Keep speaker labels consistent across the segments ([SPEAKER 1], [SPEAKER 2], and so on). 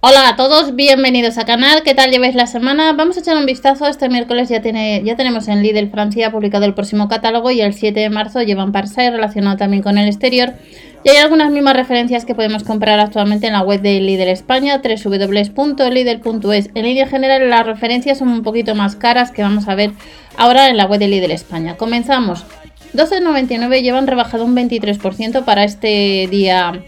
[SPEAKER 1] Hola a todos, bienvenidos a canal, ¿qué tal lleváis la semana? Vamos a echar un vistazo, este miércoles ya, tiene, ya tenemos en Lidl Francia publicado el próximo catálogo y el 7 de marzo llevan Parsai relacionado también con el exterior y hay algunas mismas referencias que podemos comprar actualmente en la web de Lidl España, www.lidl.es. En línea general las referencias son un poquito más caras que vamos a ver ahora en la web de Lidl España. Comenzamos, 12,99 llevan rebajado un 23% para este día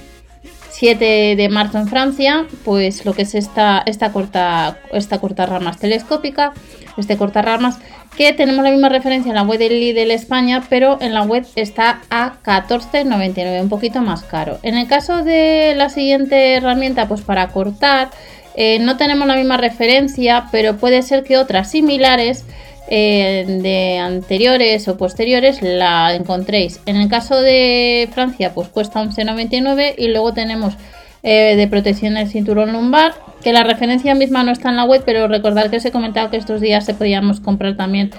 [SPEAKER 1] 7 de marzo en Francia, pues lo que es esta, esta, corta, esta corta ramas telescópica, este corta ramas, que tenemos la misma referencia en la web de Lidl España, pero en la web está a 14,99, un poquito más caro. En el caso de la siguiente herramienta, pues para cortar, eh, no tenemos la misma referencia, pero puede ser que otras similares eh, de anteriores o posteriores la encontréis. En el caso de Francia, pues cuesta 11,99 y luego tenemos eh, de protección del cinturón lumbar, que la referencia misma no está en la web, pero recordad que os he comentado que estos días se podíamos comprar también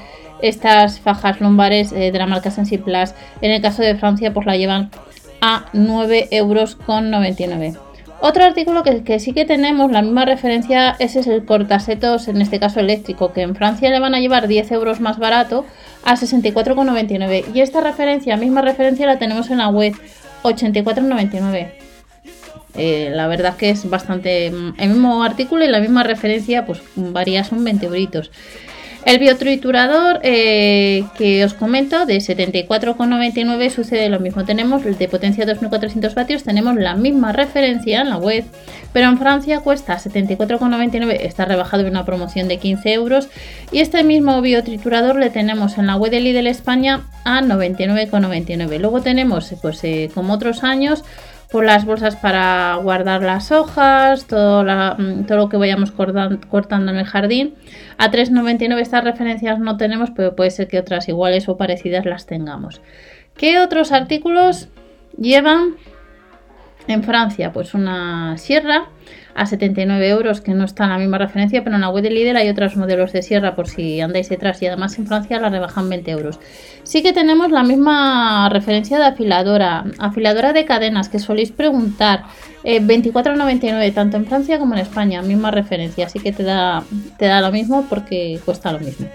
[SPEAKER 1] estas fajas lumbares eh, de la marca Plus En el caso de Francia, pues la llevan a 9,99 euros. Otro artículo que, sí que tenemos, la misma referencia, ese es el cortasetos, en este caso eléctrico, que en Francia le van a llevar 10 euros más barato a 64,99. Y esta referencia, misma referencia, la tenemos en la web 84,99. Eh, la verdad que es bastante el mismo artículo y la misma referencia, pues varía, son 20 euritos. El biotriturador eh, que os comento de 74,99 sucede lo mismo. Tenemos el de potencia 2400 vatios, tenemos la misma referencia en la web, pero en Francia cuesta 74,99, está rebajado en una promoción de 15 euros. Y este mismo biotriturador le tenemos en la web de Lidl España a 99,99. Luego tenemos, pues eh, como otros años, por las bolsas para guardar las hojas, todo, mm, todo lo que vayamos cortando en el jardín. A 3,99 estas referencias no tenemos, pero puede ser que otras iguales o parecidas las tengamos. ¿Qué otros artículos llevan en Francia? Pues una sierra a 79 euros, que no está en la misma referencia, pero en la web de Lidl hay otros modelos de sierra por si andáis detrás y además en Francia la rebajan 20 euros. Sí que tenemos la misma referencia de afiladora, afiladora de cadenas que soléis preguntar, eh, 24,99 tanto en Francia como en España, misma referencia, así que te da, te da lo mismo porque cuesta lo mismo.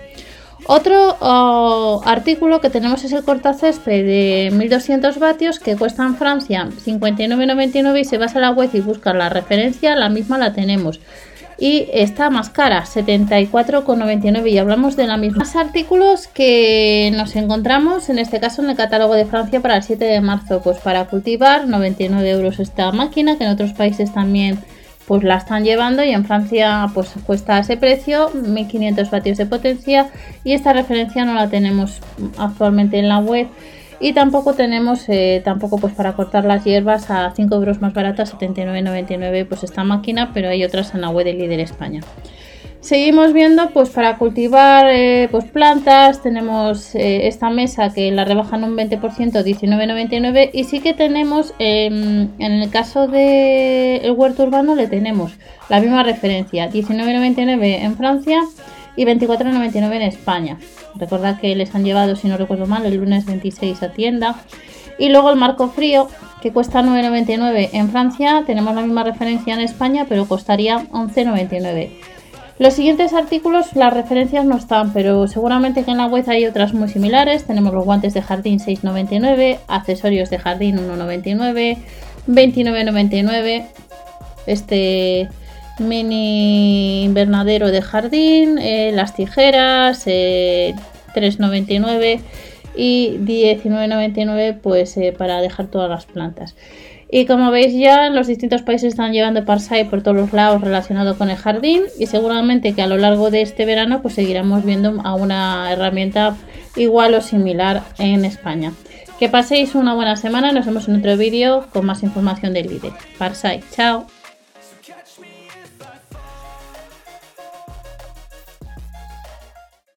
[SPEAKER 1] Otro oh, artículo que tenemos es el cortacésped de 1200 vatios que cuesta en Francia 59,99 y se vas a la web y buscas la referencia, la misma la tenemos. Y está más cara, 74,99 y hablamos de la misma. Más artículos que nos encontramos, en este caso en el catálogo de Francia para el 7 de marzo, pues para cultivar 99 euros esta máquina, que en otros países también pues la están llevando y en Francia pues cuesta ese precio, 1500 vatios de potencia. Y esta referencia no la tenemos actualmente en la web. Y tampoco tenemos eh, tampoco pues para cortar las hierbas a 5 euros más baratas 79,99 pues esta máquina pero hay otras en la web de Líder España Seguimos viendo, pues para cultivar eh, pues plantas, tenemos eh, esta mesa que la rebajan un 20%, 19,99 y sí que tenemos, em, en el caso del el huerto urbano, le tenemos la misma referencia, 19,99 en Francia y 24,99 en España. Recordad que les han llevado, si no recuerdo mal, el lunes 26 a tienda. Y luego el marco frío, que cuesta 9,99 en Francia, tenemos la misma referencia en España, pero costaría 11,99. Los siguientes artículos, las referencias no están, pero seguramente que en la web hay otras muy similares. Tenemos los guantes de jardín 6,99, accesorios de jardín 1,99, 29,99, este mini invernadero de jardín, eh, las tijeras 3,99 eh, y 19,99 pues eh, para dejar todas las plantas. Y como veis ya, los distintos países están llevando Parsai por todos los lados relacionado con el jardín y seguramente que a lo largo de este verano pues seguiremos viendo a una herramienta igual o similar en España. Que paséis una buena semana, nos vemos en otro vídeo con más información del líder. Parsai, chao.